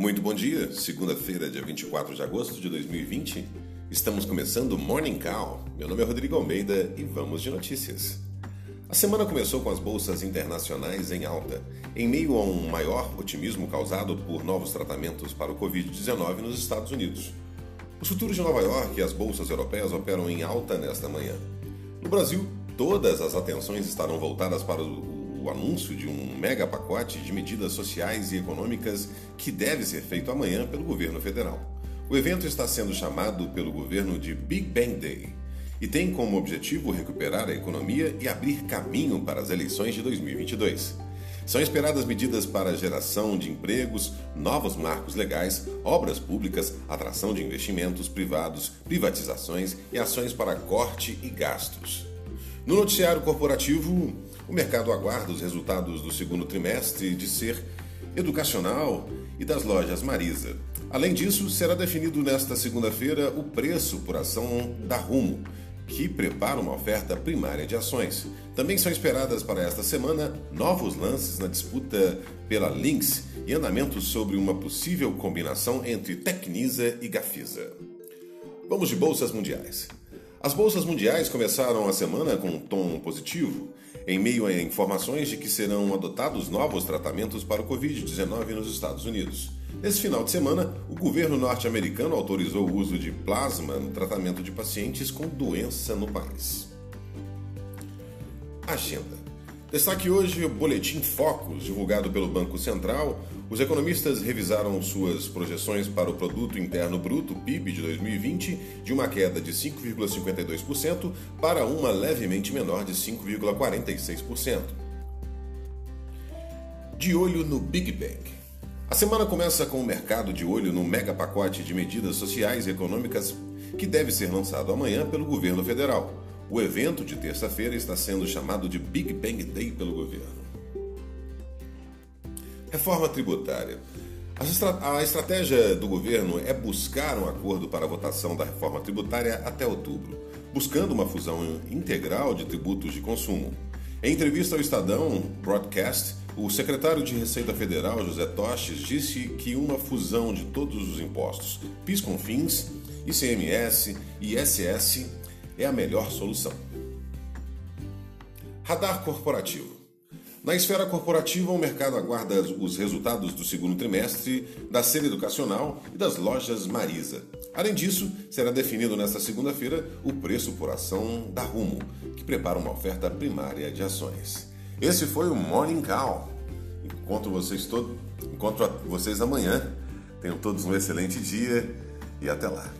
Muito bom dia, segunda-feira, dia 24 de agosto de 2020. Estamos começando o Morning Call. Meu nome é Rodrigo Almeida e vamos de notícias. A semana começou com as bolsas internacionais em alta, em meio a um maior otimismo causado por novos tratamentos para o Covid-19 nos Estados Unidos. Os futuros de Nova York e as bolsas europeias operam em alta nesta manhã. No Brasil, todas as atenções estarão voltadas para o o anúncio de um mega pacote de medidas sociais e econômicas que deve ser feito amanhã pelo governo federal. O evento está sendo chamado pelo governo de Big Bang Day e tem como objetivo recuperar a economia e abrir caminho para as eleições de 2022. São esperadas medidas para geração de empregos, novos marcos legais, obras públicas, atração de investimentos privados, privatizações e ações para corte e gastos. No noticiário corporativo, o mercado aguarda os resultados do segundo trimestre de ser educacional e das lojas Marisa. Além disso, será definido nesta segunda-feira o preço por ação da Rumo, que prepara uma oferta primária de ações. Também são esperadas para esta semana novos lances na disputa pela Lynx e andamentos sobre uma possível combinação entre Tecnisa e Gafisa. Vamos de bolsas mundiais. As bolsas mundiais começaram a semana com um tom positivo, em meio a informações de que serão adotados novos tratamentos para o Covid-19 nos Estados Unidos. Nesse final de semana, o governo norte-americano autorizou o uso de plasma no tratamento de pacientes com doença no país. Agenda. Destaque hoje o Boletim Focus, divulgado pelo Banco Central. Os economistas revisaram suas projeções para o Produto Interno Bruto, PIB, de 2020, de uma queda de 5,52% para uma levemente menor de 5,46%. De olho no Big Bang. A semana começa com o mercado de olho no mega pacote de medidas sociais e econômicas que deve ser lançado amanhã pelo governo federal. O evento de terça-feira está sendo chamado de Big Bang Day pelo governo. Reforma tributária. A estratégia do governo é buscar um acordo para a votação da reforma tributária até outubro, buscando uma fusão integral de tributos de consumo. Em entrevista ao Estadão Broadcast, o secretário de Receita Federal, José Toches, disse que uma fusão de todos os impostos, PIS com fins, ICMS e ISS é a melhor solução. Radar corporativo. Na esfera corporativa, o mercado aguarda os resultados do segundo trimestre da série educacional e das lojas Marisa. Além disso, será definido nesta segunda-feira o preço por ação da Rumo, que prepara uma oferta primária de ações. Esse foi o Morning Call. Encontro vocês todo, encontro vocês amanhã. Tenham todos um excelente dia e até lá.